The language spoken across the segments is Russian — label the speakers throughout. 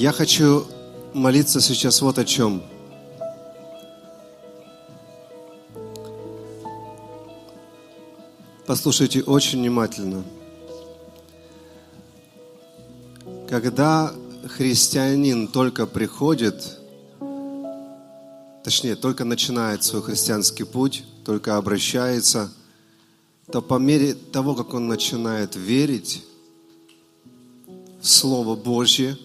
Speaker 1: Я хочу молиться сейчас вот о чем. Послушайте очень внимательно. Когда христианин только приходит, точнее, только начинает свой христианский путь, только обращается, то по мере того, как он начинает верить в Слово Божье,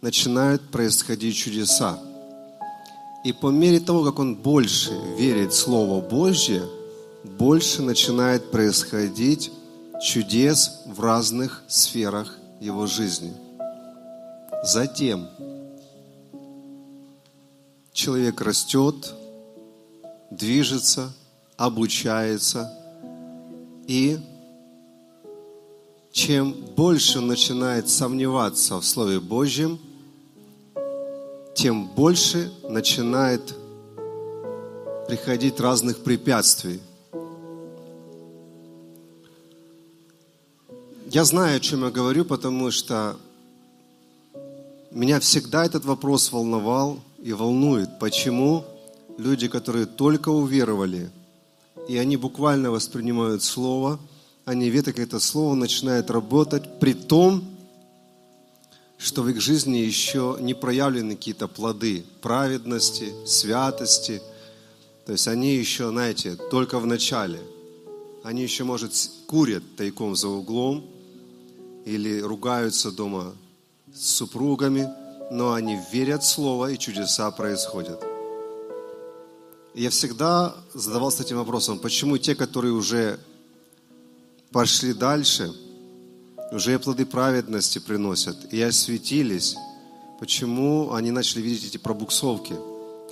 Speaker 1: начинают происходить чудеса. И по мере того, как он больше верит в Слово Божье, больше начинает происходить чудес в разных сферах его жизни. Затем человек растет, движется, обучается, и чем больше начинает сомневаться в Слове Божьем, тем больше начинает приходить разных препятствий. Я знаю, о чем я говорю, потому что меня всегда этот вопрос волновал и волнует. Почему люди, которые только уверовали, и они буквально воспринимают Слово, они видят, как это Слово начинает работать, при том, что в их жизни еще не проявлены какие-то плоды праведности, святости. То есть они еще, знаете, только в начале. Они еще, может, курят тайком за углом – или ругаются дома с супругами, но они верят в Слово, и чудеса происходят. Я всегда задавался этим вопросом, почему те, которые уже пошли дальше, уже плоды праведности приносят и осветились, почему они начали видеть эти пробуксовки,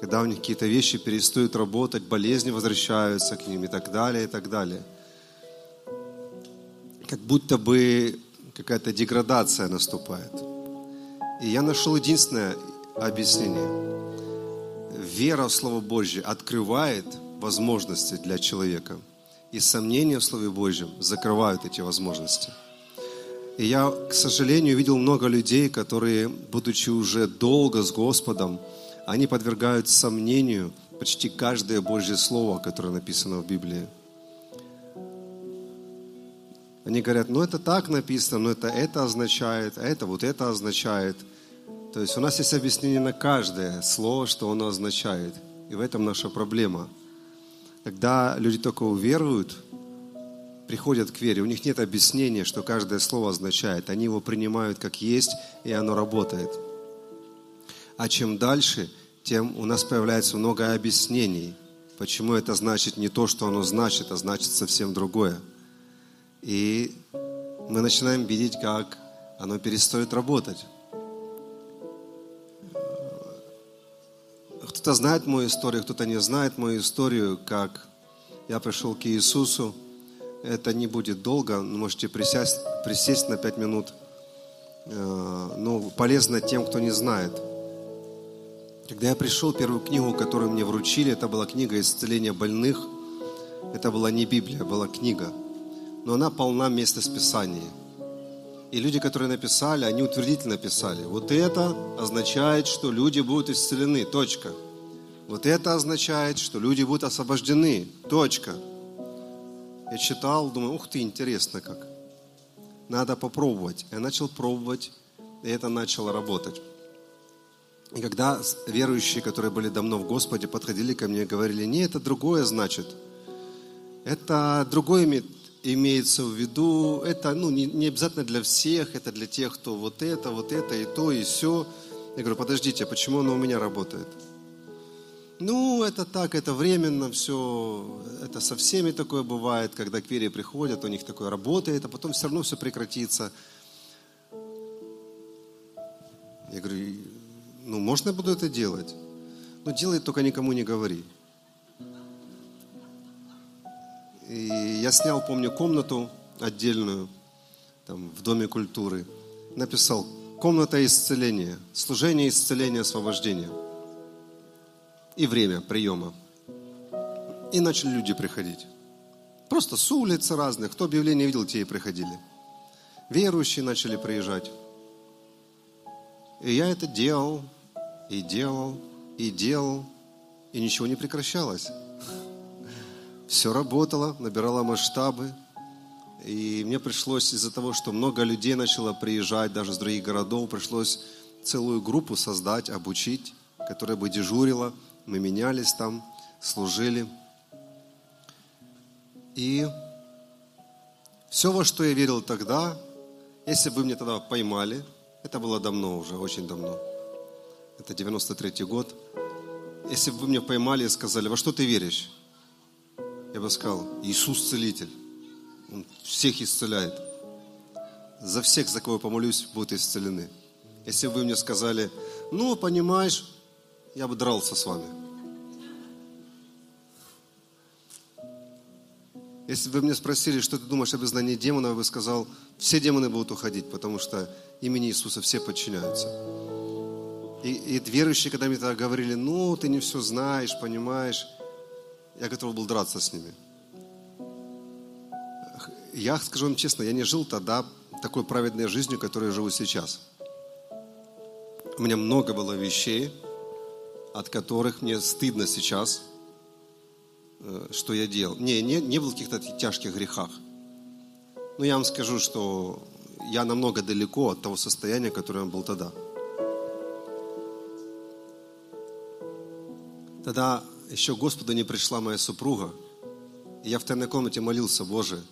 Speaker 1: когда у них какие-то вещи перестают работать, болезни возвращаются к ним и так далее, и так далее. Как будто бы какая-то деградация наступает. И я нашел единственное объяснение. Вера в Слово Божье открывает возможности для человека, и сомнения в Слове Божьем закрывают эти возможности. И я, к сожалению, видел много людей, которые, будучи уже долго с Господом, они подвергают сомнению почти каждое Божье Слово, которое написано в Библии. Они говорят, ну это так написано, но это это означает, а это вот это означает. То есть у нас есть объяснение на каждое слово, что оно означает. И в этом наша проблема. Когда люди только уверуют, приходят к вере, у них нет объяснения, что каждое слово означает. Они его принимают как есть, и оно работает. А чем дальше, тем у нас появляется много объяснений, почему это значит не то, что оно значит, а значит совсем другое. И мы начинаем видеть, как оно перестает работать. Кто-то знает мою историю, кто-то не знает мою историю, как я пришел к Иисусу. Это не будет долго, можете присесть, присесть на пять минут. Э, но полезно тем, кто не знает. Когда я пришел, первую книгу, которую мне вручили, это была книга исцеления больных. Это была не Библия, была книга – но она полна места с Писанием. И люди, которые написали, они утвердительно писали. Вот это означает, что люди будут исцелены. Точка. Вот это означает, что люди будут освобождены. Точка. Я читал, думаю, ух ты, интересно как. Надо попробовать. Я начал пробовать, и это начало работать. И когда верующие, которые были давно в Господе, подходили ко мне и говорили, не, это другое значит. Это другое имеет имеется в виду, это ну, не, не обязательно для всех, это для тех, кто вот это, вот это, и то, и все. Я говорю, подождите, а почему оно у меня работает? Ну, это так, это временно все, это со всеми такое бывает, когда к вере приходят, у них такое работает, а потом все равно все прекратится. Я говорю, ну, можно я буду это делать? Ну, делай, только никому не говори. И я снял, помню, комнату отдельную там, в Доме культуры. Написал «Комната исцеления, служение исцеления, освобождения» и время приема. И начали люди приходить. Просто с улиц разных. Кто объявление видел, те и приходили. Верующие начали приезжать. И я это делал, и делал, и делал, и ничего не прекращалось. Все работало, набирало масштабы. И мне пришлось из-за того, что много людей начало приезжать, даже с других городов, пришлось целую группу создать, обучить, которая бы дежурила. Мы менялись там, служили. И все, во что я верил тогда, если бы меня тогда поймали, это было давно уже, очень давно. Это 93-й год. Если бы вы меня поймали и сказали, во что ты веришь? Я бы сказал, Иисус целитель. Он всех исцеляет. За всех, за кого я помолюсь, будут исцелены. Если бы вы мне сказали, ну, понимаешь, я бы дрался с вами. Если бы мне спросили, что ты думаешь об изгнании демонов, я бы сказал, все демоны будут уходить, потому что имени Иисуса все подчиняются. И, и верующие, когда мне тогда говорили, ну, ты не все знаешь, понимаешь, я готов был драться с ними. Я скажу вам честно, я не жил тогда такой праведной жизнью, которой я живу сейчас. У меня много было вещей, от которых мне стыдно сейчас, э, что я делал. Не, не, не было каких-то тяжких грехах. Но я вам скажу, что я намного далеко от того состояния, которое я был тогда. Тогда еще Господу не пришла моя супруга, и я в тайной комнате молился, Боже,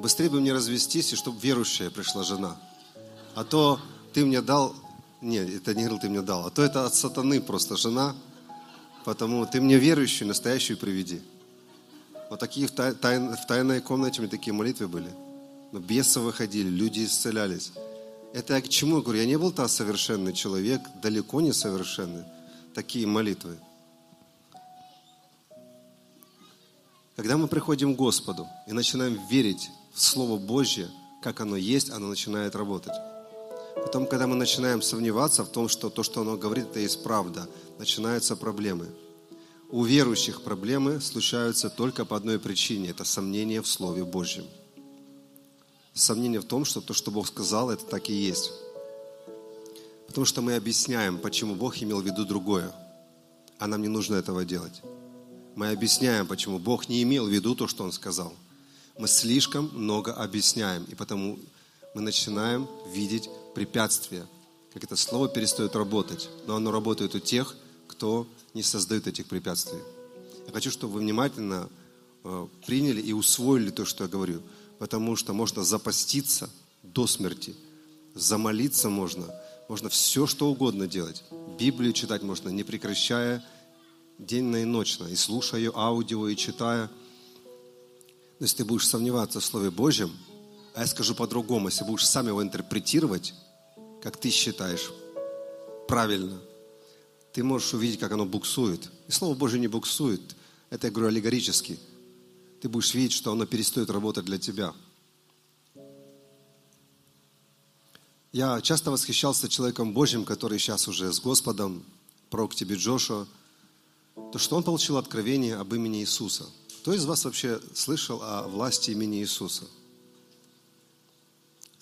Speaker 1: быстрее бы мне развестись, и чтобы верующая пришла жена. А то ты мне дал, нет, это не говорил, ты мне дал, а то это от сатаны просто жена, потому ты мне верующую, настоящую приведи. Вот такие в, тай, в тайной комнате у меня такие молитвы были. Но бесы выходили, люди исцелялись. Это я к чему говорю? Я не был та совершенный человек, далеко не совершенный такие молитвы. Когда мы приходим к Господу и начинаем верить в Слово Божье, как оно есть, оно начинает работать. Потом, когда мы начинаем сомневаться в том, что то, что оно говорит, это есть правда, начинаются проблемы. У верующих проблемы случаются только по одной причине – это сомнение в Слове Божьем. Сомнение в том, что то, что Бог сказал, это так и есть. Потому что мы объясняем, почему Бог имел в виду другое, а нам не нужно этого делать. Мы объясняем, почему Бог не имел в виду то, что Он сказал. Мы слишком много объясняем, и потому мы начинаем видеть препятствия, как это слово перестает работать, но оно работает у тех, кто не создает этих препятствий. Я хочу, чтобы вы внимательно э, приняли и усвоили то, что я говорю, потому что можно запаститься до смерти, замолиться можно – можно все, что угодно делать. Библию читать можно, не прекращая денно и ночно, и слушая аудио, и читая. Но если ты будешь сомневаться в Слове Божьем, а я скажу по-другому, если будешь сам его интерпретировать, как ты считаешь правильно, ты можешь увидеть, как оно буксует. И Слово Божье не буксует. Это я говорю аллегорически. Ты будешь видеть, что оно перестает работать для тебя – Я часто восхищался человеком Божьим, который сейчас уже с Господом, пророк тебе Джошуа, то, что он получил откровение об имени Иисуса. Кто из вас вообще слышал о власти имени Иисуса?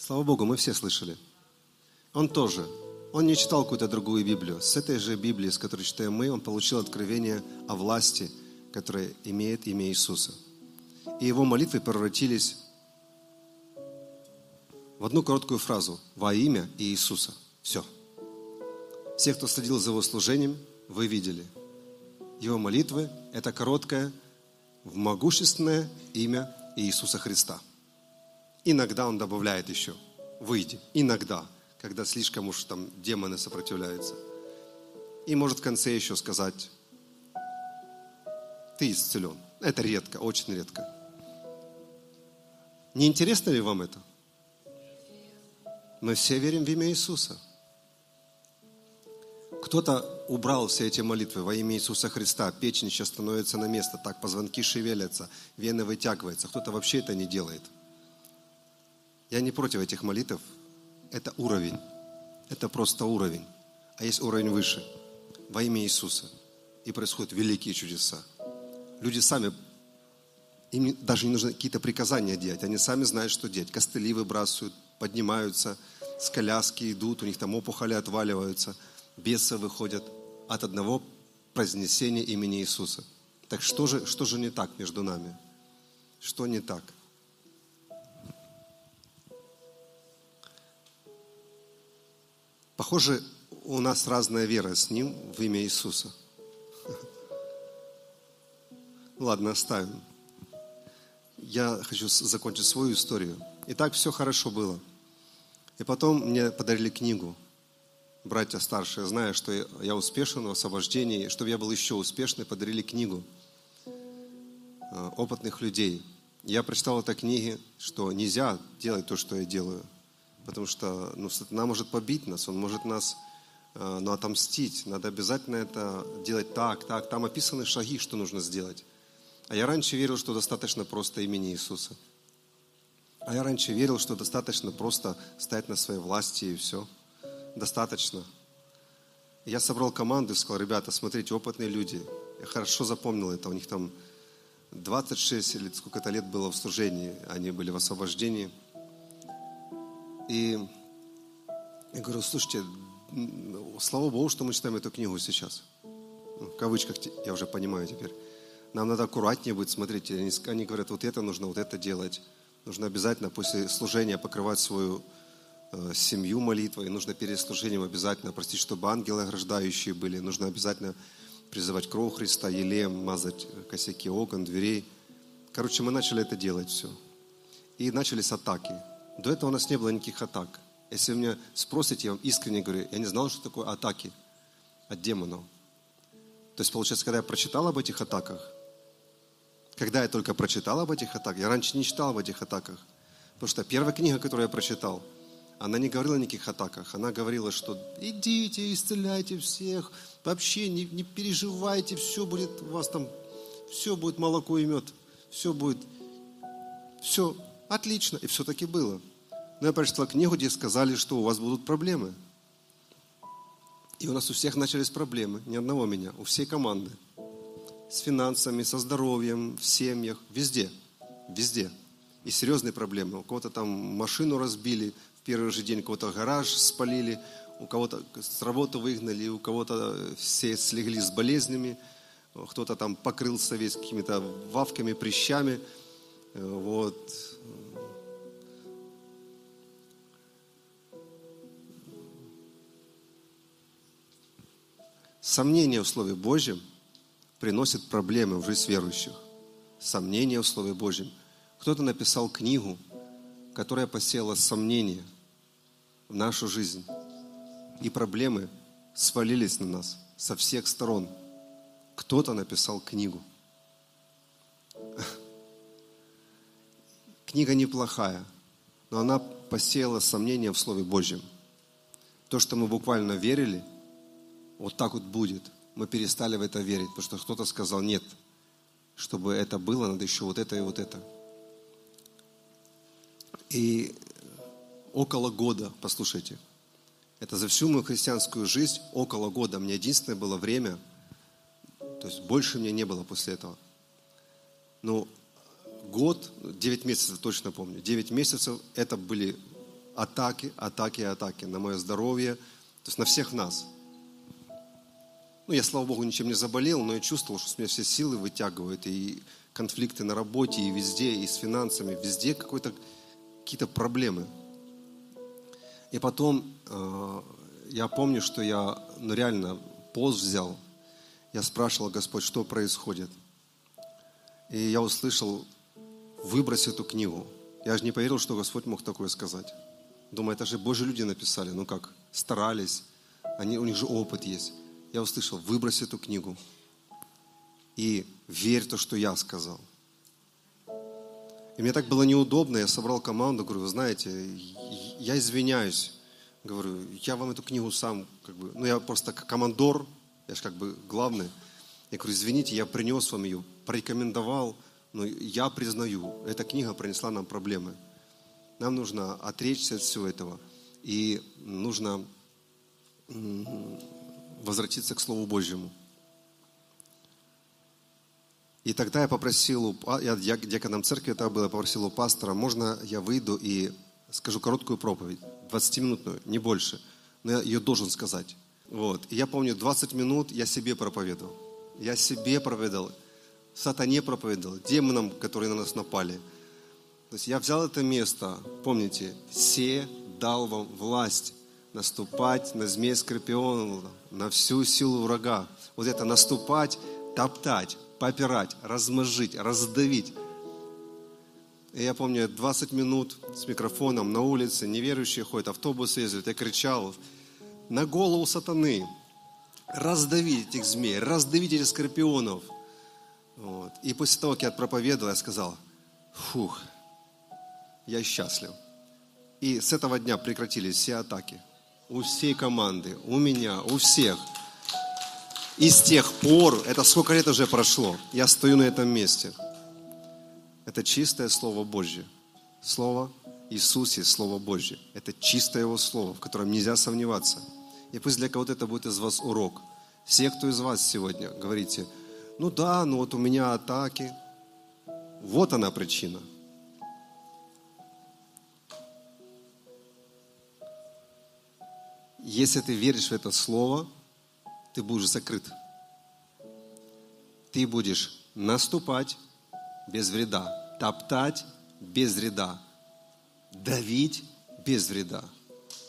Speaker 1: Слава Богу, мы все слышали. Он тоже. Он не читал какую-то другую Библию. С этой же Библии, с которой читаем мы, он получил откровение о власти, которая имеет имя Иисуса. И его молитвы превратились в одну короткую фразу «Во имя Иисуса». Все. Все, кто следил за его служением, вы видели. Его молитвы – это короткое, могущественное имя Иисуса Христа. Иногда он добавляет еще «Выйди». Иногда, когда слишком уж там демоны сопротивляются. И может в конце еще сказать «Ты исцелен». Это редко, очень редко. Не интересно ли вам это? Мы все верим в имя Иисуса. Кто-то убрал все эти молитвы во имя Иисуса Христа. Печень сейчас становится на место. Так позвонки шевелятся, вены вытягиваются. Кто-то вообще это не делает. Я не против этих молитв. Это уровень. Это просто уровень. А есть уровень выше. Во имя Иисуса. И происходят великие чудеса. Люди сами, им даже не нужно какие-то приказания делать. Они сами знают, что делать. Костыли выбрасывают, поднимаются, с коляски идут, у них там опухоли отваливаются, бесы выходят от одного произнесения имени Иисуса. Так что же, что же не так между нами? Что не так? Похоже, у нас разная вера с Ним в имя Иисуса. Ладно, оставим. Я хочу закончить свою историю. И так все хорошо было. И потом мне подарили книгу. Братья старшие, зная, что я успешен в освобождении, чтобы я был еще успешный, подарили книгу э, опытных людей. Я прочитал этой книге, что нельзя делать то, что я делаю. Потому что ну, сатана может побить нас, он может нас э, ну, отомстить. Надо обязательно это делать так, так. Там описаны шаги, что нужно сделать. А я раньше верил, что достаточно просто имени Иисуса. А я раньше верил, что достаточно просто стоять на своей власти и все. Достаточно. Я собрал команду и сказал, ребята, смотрите, опытные люди. Я хорошо запомнил это. У них там 26 или сколько-то лет было в служении. Они были в освобождении. И я говорю, слушайте, слава Богу, что мы читаем эту книгу сейчас. В кавычках я уже понимаю теперь. Нам надо аккуратнее быть, смотрите, они, они говорят, вот это нужно, вот это делать. Нужно обязательно после служения покрывать свою э, семью молитвой. Нужно перед служением обязательно простить, чтобы ангелы ограждающие были. Нужно обязательно призывать кровь Христа, елеем, мазать косяки окон, дверей. Короче, мы начали это делать все. И начались атаки. До этого у нас не было никаких атак. Если вы меня спросите, я вам искренне говорю, я не знал, что такое атаки от демонов. То есть, получается, когда я прочитал об этих атаках, когда я только прочитал об этих атаках, я раньше не читал об этих атаках, потому что первая книга, которую я прочитал, она не говорила о никаких атаках. Она говорила, что идите, исцеляйте всех, вообще не, не переживайте, все будет у вас там, все будет молоко и мед, все будет, все отлично. И все-таки было. Но я прочитал книгу, где сказали, что у вас будут проблемы. И у нас у всех начались проблемы, ни одного меня, у всей команды с финансами, со здоровьем, в семьях, везде, везде. И серьезные проблемы. У кого-то там машину разбили в первый же день, у кого-то гараж спалили, у кого-то с работы выгнали, у кого-то все слегли с болезнями, кто-то там покрылся весь какими-то вавками, прыщами. Вот. Сомнение в Слове Божьем приносит проблемы в жизнь верующих. Сомнения в Слове Божьем. Кто-то написал книгу, которая посеяла сомнения в нашу жизнь. И проблемы свалились на нас со всех сторон. Кто-то написал книгу. Книга неплохая, но она посеяла сомнения в Слове Божьем. То, что мы буквально верили, вот так вот будет – мы перестали в это верить, потому что кто-то сказал, нет, чтобы это было, надо еще вот это и вот это. И около года, послушайте, это за всю мою христианскую жизнь около года. Мне единственное было время, то есть больше мне не было после этого. Но год, 9 месяцев точно помню, 9 месяцев это были атаки, атаки, атаки на мое здоровье, то есть на всех нас – ну, я, слава Богу, ничем не заболел, но я чувствовал, что с меня все силы вытягивают, и конфликты на работе, и везде, и с финансами, везде какой-то, какие-то проблемы. И потом э, я помню, что я ну, реально пост взял. Я спрашивал, Господь, что происходит. И я услышал, выбрось эту книгу. Я же не поверил, что Господь мог такое сказать. Думаю, это же Божьи люди написали. Ну как, старались. Они, у них же опыт есть я услышал, выбрось эту книгу и верь то, что я сказал. И мне так было неудобно, я собрал команду, говорю, вы знаете, я извиняюсь, говорю, я вам эту книгу сам, как бы, ну я просто как командор, я же как бы главный. Я говорю, извините, я принес вам ее, порекомендовал, но я признаю, эта книга принесла нам проблемы. Нам нужно отречься от всего этого. И нужно возвратиться к Слову Божьему. И тогда я попросил, я дьяконом церкви это было, попросил у пастора, можно я выйду и скажу короткую проповедь, 20-минутную, не больше, но я ее должен сказать. Вот. И я помню, 20 минут я себе проповедовал. Я себе проповедовал, сатане проповедовал, демонам, которые на нас напали. То есть я взял это место, помните, «Се дал вам власть наступать на змей скорпиона, на всю силу врага». Вот это наступать, топтать, попирать, размозжить, раздавить. И я помню, 20 минут с микрофоном на улице, неверующие ходят, автобусы ездят, я кричал на голову сатаны, раздавить этих змей, раздавить этих скорпионов. Вот. И после того, как я проповедовал, я сказал, фух, я счастлив. И с этого дня прекратились все атаки. У всей команды, у меня, у всех. И с тех пор, это сколько лет уже прошло, я стою на этом месте – это чистое Слово Божье. Слово Иисусе, Слово Божье. Это чистое Его Слово, в котором нельзя сомневаться. И пусть для кого-то это будет из вас урок. Все, кто из вас сегодня, говорите, ну да, ну вот у меня атаки. Вот она причина. Если ты веришь в это слово, ты будешь закрыт. Ты будешь наступать без вреда топтать без вреда, давить без вреда.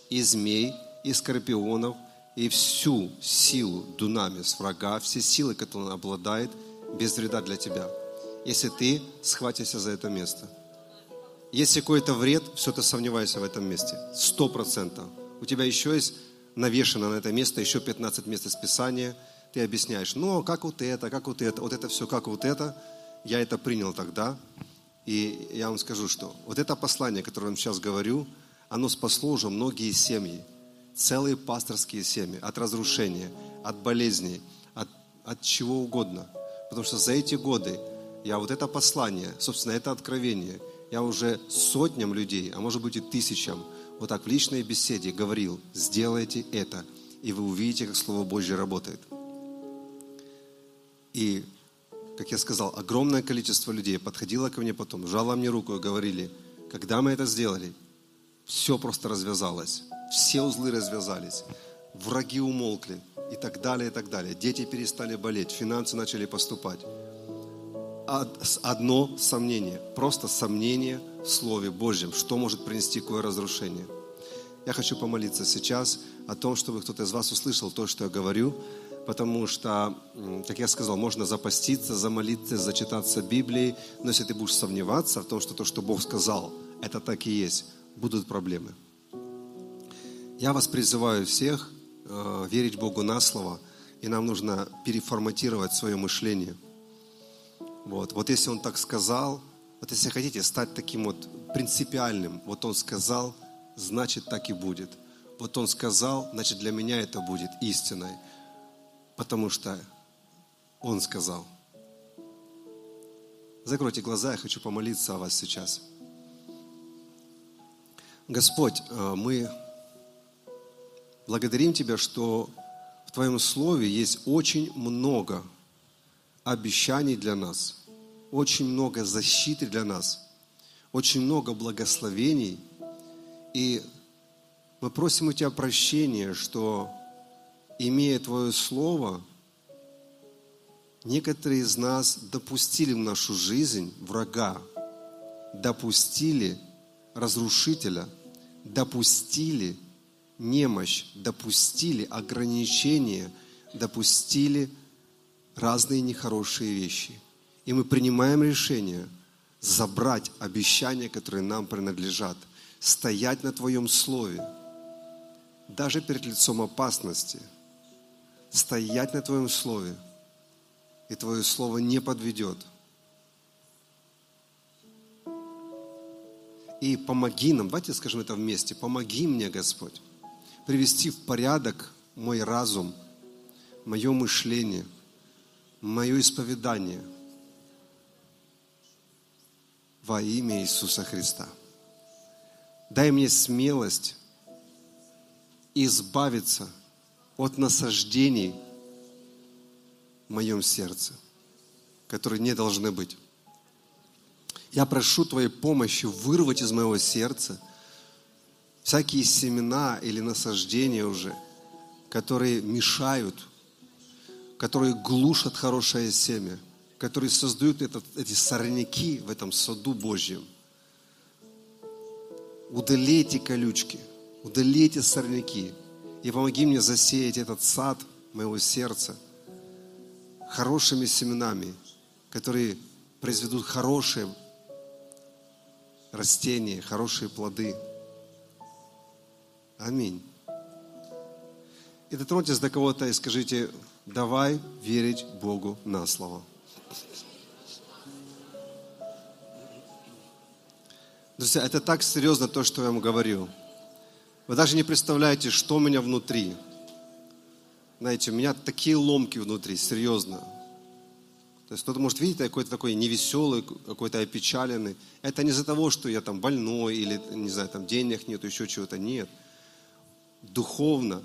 Speaker 1: И змей, и скорпионов, и всю силу дунами с врага, все силы, которые он обладает, без вреда для тебя. Если ты схватишься за это место. Если какой-то вред, все ты сомневаешься в этом месте. Сто процентов. У тебя еще есть навешено на это место еще 15 мест из Писания. Ты объясняешь, ну, как вот это, как вот это, вот это все, как вот это. Я это принял тогда, и я вам скажу, что вот это послание, которое я вам сейчас говорю, оно спасло уже многие семьи, целые пасторские семьи от разрушения, от болезней, от, от чего угодно. Потому что за эти годы я вот это послание, собственно, это откровение, я уже сотням людей, а может быть и тысячам, вот так в личной беседе говорил, сделайте это, и вы увидите, как Слово Божье работает. И как я сказал, огромное количество людей подходило ко мне потом, жало мне руку и говорили, когда мы это сделали, все просто развязалось, все узлы развязались, враги умолкли и так далее, и так далее. Дети перестали болеть, финансы начали поступать. Одно сомнение, просто сомнение Слове Божьем, что может принести какое разрушение. Я хочу помолиться сейчас о том, чтобы кто-то из вас услышал то, что я говорю, потому что, как я сказал, можно запаститься, замолиться, зачитаться Библией, но если ты будешь сомневаться в том, что то, что Бог сказал, это так и есть, будут проблемы. Я вас призываю всех э, верить Богу на слово, и нам нужно переформатировать свое мышление. Вот, вот если Он так сказал, вот если хотите стать таким вот принципиальным, вот Он сказал, значит так и будет. Вот Он сказал, значит для меня это будет истиной потому что Он сказал. Закройте глаза, я хочу помолиться о вас сейчас. Господь, э, мы благодарим Тебя, что в Твоем Слове есть очень много обещаний для нас, очень много защиты для нас, очень много благословений. И мы просим у Тебя прощения, что имея Твое Слово, некоторые из нас допустили в нашу жизнь врага, допустили разрушителя, допустили немощь, допустили ограничения, допустили разные нехорошие вещи. И мы принимаем решение забрать обещания, которые нам принадлежат, стоять на Твоем Слове, даже перед лицом опасности – стоять на Твоем Слове, и Твое Слово не подведет. И помоги нам, давайте скажем это вместе, помоги мне, Господь, привести в порядок мой разум, мое мышление, мое исповедание во имя Иисуса Христа. Дай мне смелость избавиться – от насаждений в моем сердце, которые не должны быть. Я прошу Твоей помощи вырвать из моего сердца всякие семена или насаждения уже, которые мешают, которые глушат хорошее семя, которые создают этот, эти сорняки в этом саду Божьем. Удалите колючки, удалите сорняки и помоги мне засеять этот сад моего сердца хорошими семенами, которые произведут хорошие растения, хорошие плоды. Аминь. И дотроньтесь до кого-то и скажите, давай верить Богу на слово. Друзья, это так серьезно то, что я вам говорю. Вы даже не представляете, что у меня внутри. Знаете, у меня такие ломки внутри, серьезно. То есть кто-то может видеть какой-то такой невеселый, какой-то опечаленный. Это не из-за того, что я там больной или, не знаю, там денег нет, еще чего-то. Нет. Духовно.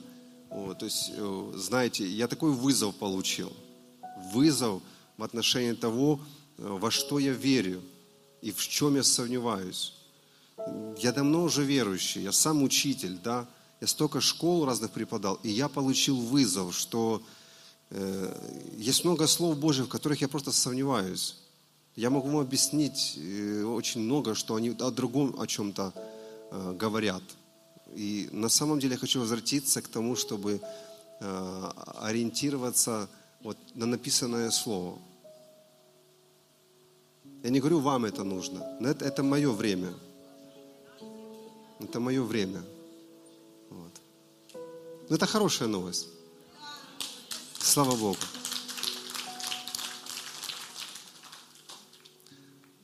Speaker 1: Вот, то есть, э, знаете, я такой вызов получил. Вызов в отношении того, э, во что я верю и в чем я сомневаюсь. Я давно уже верующий, я сам учитель, да. Я столько школ разных преподал, и я получил вызов, что Э, есть много слов Божьих, в которых я просто сомневаюсь. Я могу вам объяснить э, очень много, что они о другом о чем-то э, говорят. И на самом деле я хочу возвратиться к тому, чтобы ориентироваться вот на написанное слово. Я не говорю, вам это нужно, но это, это мое время. Это мое время. Вот. Но это хорошая новость. Слава Богу.